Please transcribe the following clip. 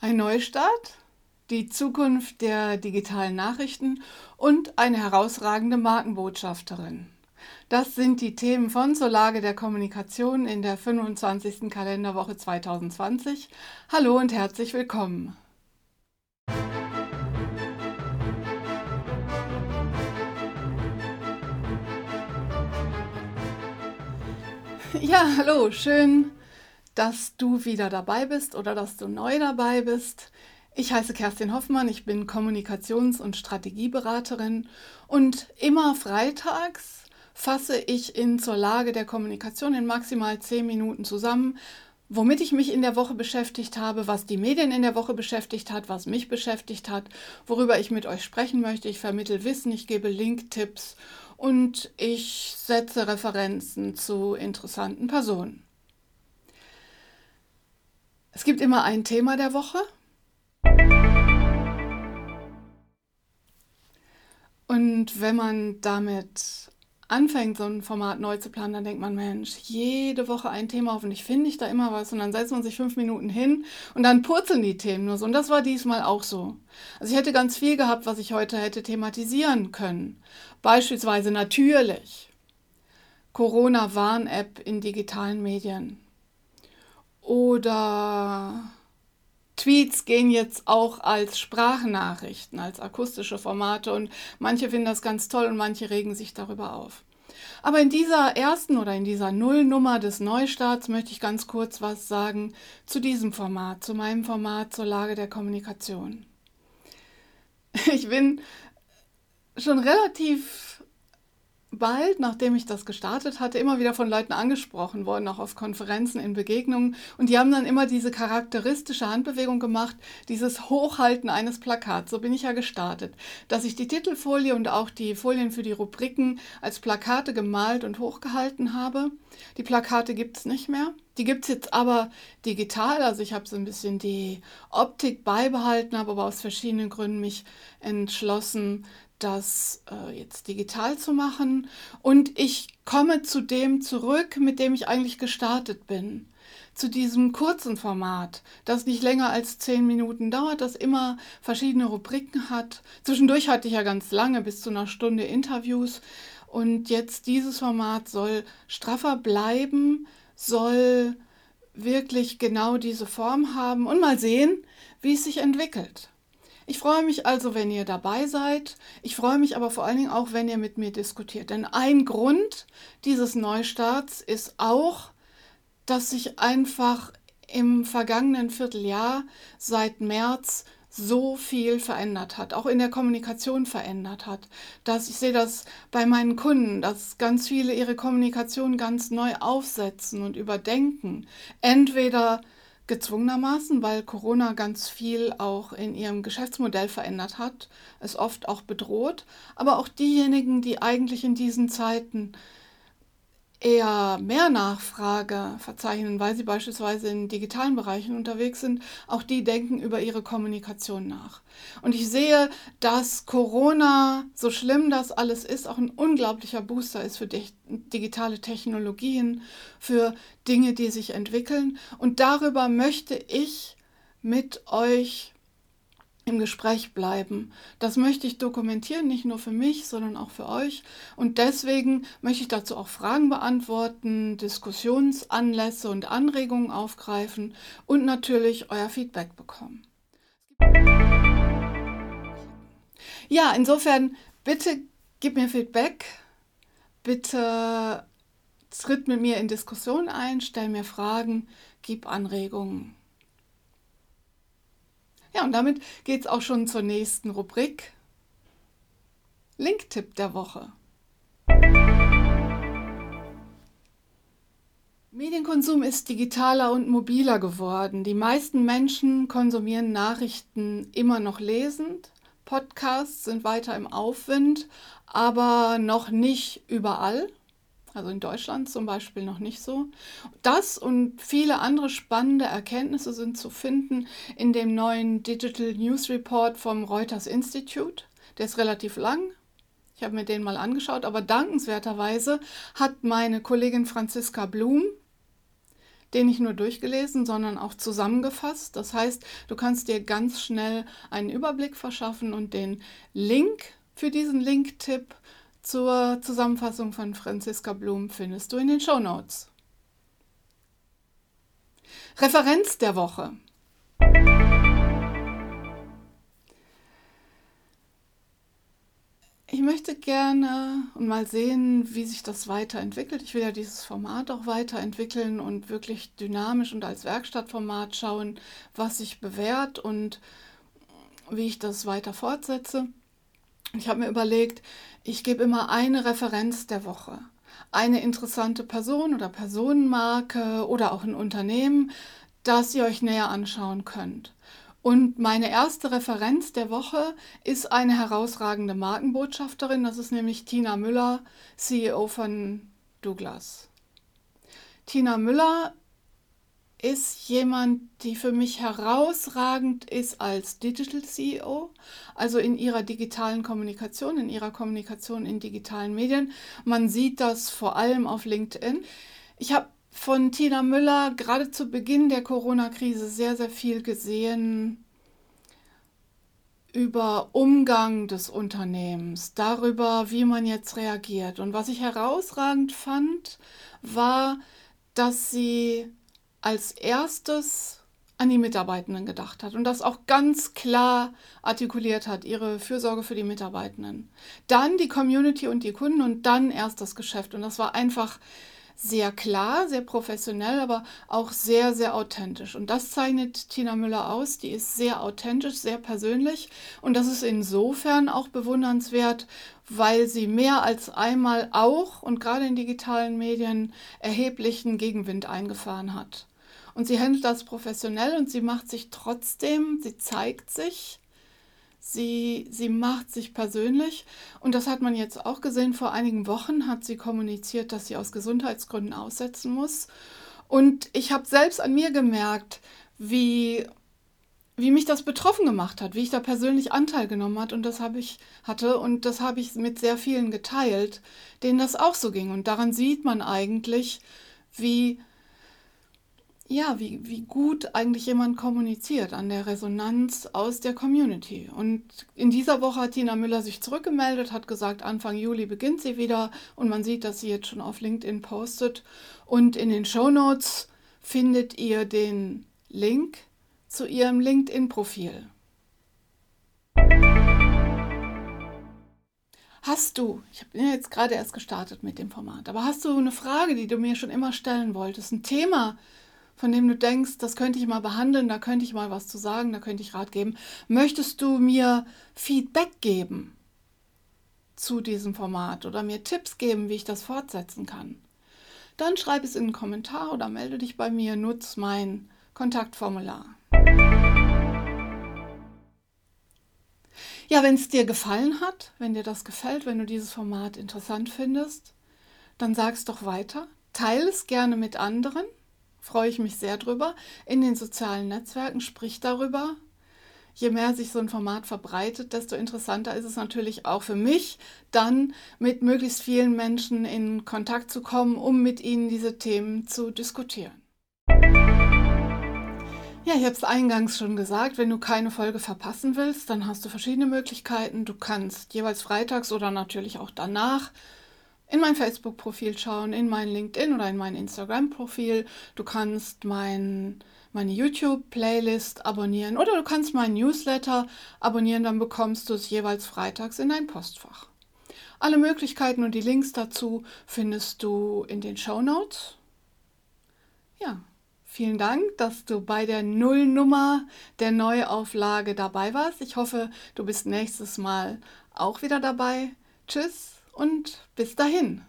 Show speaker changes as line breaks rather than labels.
Ein Neustart, die Zukunft der digitalen Nachrichten und eine herausragende Markenbotschafterin. Das sind die Themen von zur Lage der Kommunikation in der 25. Kalenderwoche 2020. Hallo und herzlich willkommen. Ja, hallo, schön, dass du wieder dabei bist oder dass du neu dabei bist. Ich heiße Kerstin Hoffmann, ich bin Kommunikations- und Strategieberaterin und immer freitags fasse ich in zur Lage der Kommunikation in maximal zehn Minuten zusammen, womit ich mich in der Woche beschäftigt habe, was die Medien in der Woche beschäftigt hat, was mich beschäftigt hat, worüber ich mit euch sprechen möchte. Ich vermittle Wissen, ich gebe Link-Tipps und ich setze Referenzen zu interessanten Personen. Es gibt immer ein Thema der Woche. Und wenn man damit anfängt, so ein Format neu zu planen, dann denkt man, Mensch, jede Woche ein Thema, hoffentlich finde ich da immer was. Und dann setzt man sich fünf Minuten hin und dann purzeln die Themen nur so. Und das war diesmal auch so. Also ich hätte ganz viel gehabt, was ich heute hätte thematisieren können. Beispielsweise natürlich Corona-Warn-App in digitalen Medien. Oder Tweets gehen jetzt auch als Sprachnachrichten, als akustische Formate und manche finden das ganz toll und manche regen sich darüber auf. Aber in dieser ersten oder in dieser Nullnummer des Neustarts möchte ich ganz kurz was sagen zu diesem Format, zu meinem Format zur Lage der Kommunikation. Ich bin schon relativ bald, nachdem ich das gestartet hatte, immer wieder von Leuten angesprochen worden, auch auf Konferenzen, in Begegnungen. Und die haben dann immer diese charakteristische Handbewegung gemacht, dieses Hochhalten eines Plakats. So bin ich ja gestartet, dass ich die Titelfolie und auch die Folien für die Rubriken als Plakate gemalt und hochgehalten habe. Die Plakate gibt es nicht mehr. Die gibt es jetzt aber digital. Also ich habe so ein bisschen die Optik beibehalten, habe aber aus verschiedenen Gründen mich entschlossen, das äh, jetzt digital zu machen. Und ich komme zu dem zurück, mit dem ich eigentlich gestartet bin. Zu diesem kurzen Format, das nicht länger als zehn Minuten dauert, das immer verschiedene Rubriken hat. Zwischendurch hatte ich ja ganz lange, bis zu einer Stunde Interviews. Und jetzt dieses Format soll straffer bleiben, soll wirklich genau diese Form haben und mal sehen, wie es sich entwickelt. Ich freue mich also, wenn ihr dabei seid. Ich freue mich aber vor allen Dingen auch, wenn ihr mit mir diskutiert. Denn ein Grund dieses Neustarts ist auch, dass sich einfach im vergangenen Vierteljahr seit März so viel verändert hat, auch in der Kommunikation verändert hat. Dass ich sehe das bei meinen Kunden, dass ganz viele ihre Kommunikation ganz neu aufsetzen und überdenken. Entweder gezwungenermaßen, weil Corona ganz viel auch in ihrem Geschäftsmodell verändert hat, es oft auch bedroht, aber auch diejenigen, die eigentlich in diesen Zeiten eher mehr Nachfrage verzeichnen, weil sie beispielsweise in digitalen Bereichen unterwegs sind, auch die denken über ihre Kommunikation nach. Und ich sehe, dass Corona, so schlimm das alles ist, auch ein unglaublicher Booster ist für digitale Technologien, für Dinge, die sich entwickeln. Und darüber möchte ich mit euch im Gespräch bleiben. Das möchte ich dokumentieren, nicht nur für mich, sondern auch für euch. Und deswegen möchte ich dazu auch Fragen beantworten, Diskussionsanlässe und Anregungen aufgreifen und natürlich euer Feedback bekommen. Ja, insofern bitte gib mir Feedback, bitte tritt mit mir in Diskussion ein, stell mir Fragen, gib Anregungen. Ja, und damit geht es auch schon zur nächsten Rubrik. Linktipp der Woche. Medienkonsum ist digitaler und mobiler geworden. Die meisten Menschen konsumieren Nachrichten immer noch lesend. Podcasts sind weiter im Aufwind, aber noch nicht überall also in Deutschland zum Beispiel noch nicht so. Das und viele andere spannende Erkenntnisse sind zu finden in dem neuen Digital News Report vom Reuters Institute. Der ist relativ lang. Ich habe mir den mal angeschaut, aber dankenswerterweise hat meine Kollegin Franziska Blum den nicht nur durchgelesen, sondern auch zusammengefasst. Das heißt, du kannst dir ganz schnell einen Überblick verschaffen und den Link für diesen Link-Tipp zur Zusammenfassung von Franziska Blum findest du in den Show Notes. Referenz der Woche. Ich möchte gerne und mal sehen, wie sich das weiterentwickelt. Ich will ja dieses Format auch weiterentwickeln und wirklich dynamisch und als Werkstattformat schauen, was sich bewährt und wie ich das weiter fortsetze. Ich habe mir überlegt, ich gebe immer eine Referenz der Woche. Eine interessante Person oder Personenmarke oder auch ein Unternehmen, das ihr euch näher anschauen könnt. Und meine erste Referenz der Woche ist eine herausragende Markenbotschafterin, das ist nämlich Tina Müller, CEO von Douglas. Tina Müller ist jemand, die für mich herausragend ist als Digital CEO, also in ihrer digitalen Kommunikation, in ihrer Kommunikation in digitalen Medien. Man sieht das vor allem auf LinkedIn. Ich habe von Tina Müller gerade zu Beginn der Corona-Krise sehr, sehr viel gesehen über Umgang des Unternehmens, darüber, wie man jetzt reagiert. Und was ich herausragend fand, war, dass sie als erstes an die Mitarbeitenden gedacht hat und das auch ganz klar artikuliert hat, ihre Fürsorge für die Mitarbeitenden. Dann die Community und die Kunden und dann erst das Geschäft. Und das war einfach sehr klar, sehr professionell, aber auch sehr, sehr authentisch. Und das zeichnet Tina Müller aus. Die ist sehr authentisch, sehr persönlich. Und das ist insofern auch bewundernswert, weil sie mehr als einmal auch und gerade in digitalen Medien erheblichen Gegenwind eingefahren hat. Und sie handelt das professionell und sie macht sich trotzdem, sie zeigt sich, sie, sie macht sich persönlich. Und das hat man jetzt auch gesehen. Vor einigen Wochen hat sie kommuniziert, dass sie aus Gesundheitsgründen aussetzen muss. Und ich habe selbst an mir gemerkt, wie, wie mich das betroffen gemacht hat, wie ich da persönlich Anteil genommen hat und das habe ich hatte und das habe ich mit sehr vielen geteilt, denen das auch so ging. Und daran sieht man eigentlich, wie ja, wie, wie gut eigentlich jemand kommuniziert an der Resonanz aus der Community. Und in dieser Woche hat Tina Müller sich zurückgemeldet, hat gesagt, Anfang Juli beginnt sie wieder und man sieht, dass sie jetzt schon auf LinkedIn postet. Und in den Show Notes findet ihr den Link zu ihrem LinkedIn-Profil. Hast du, ich bin jetzt gerade erst gestartet mit dem Format, aber hast du eine Frage, die du mir schon immer stellen wolltest, ein Thema, von dem du denkst, das könnte ich mal behandeln, da könnte ich mal was zu sagen, da könnte ich Rat geben. Möchtest du mir Feedback geben zu diesem Format oder mir Tipps geben, wie ich das fortsetzen kann? Dann schreib es in einen Kommentar oder melde dich bei mir, nutz mein Kontaktformular. Ja, wenn es dir gefallen hat, wenn dir das gefällt, wenn du dieses Format interessant findest, dann sag es doch weiter. Teile es gerne mit anderen freue ich mich sehr drüber. In den sozialen Netzwerken sprich darüber. Je mehr sich so ein Format verbreitet, desto interessanter ist es natürlich auch für mich, dann mit möglichst vielen Menschen in Kontakt zu kommen, um mit ihnen diese Themen zu diskutieren. Ja, ich habe es eingangs schon gesagt, wenn du keine Folge verpassen willst, dann hast du verschiedene Möglichkeiten. Du kannst jeweils freitags oder natürlich auch danach in mein Facebook-Profil schauen, in mein LinkedIn oder in mein Instagram-Profil. Du kannst mein, meine YouTube-Playlist abonnieren oder du kannst meinen Newsletter abonnieren, dann bekommst du es jeweils freitags in dein Postfach. Alle Möglichkeiten und die Links dazu findest du in den Show Notes. Ja, vielen Dank, dass du bei der Nullnummer der Neuauflage dabei warst. Ich hoffe, du bist nächstes Mal auch wieder dabei. Tschüss und bis dahin.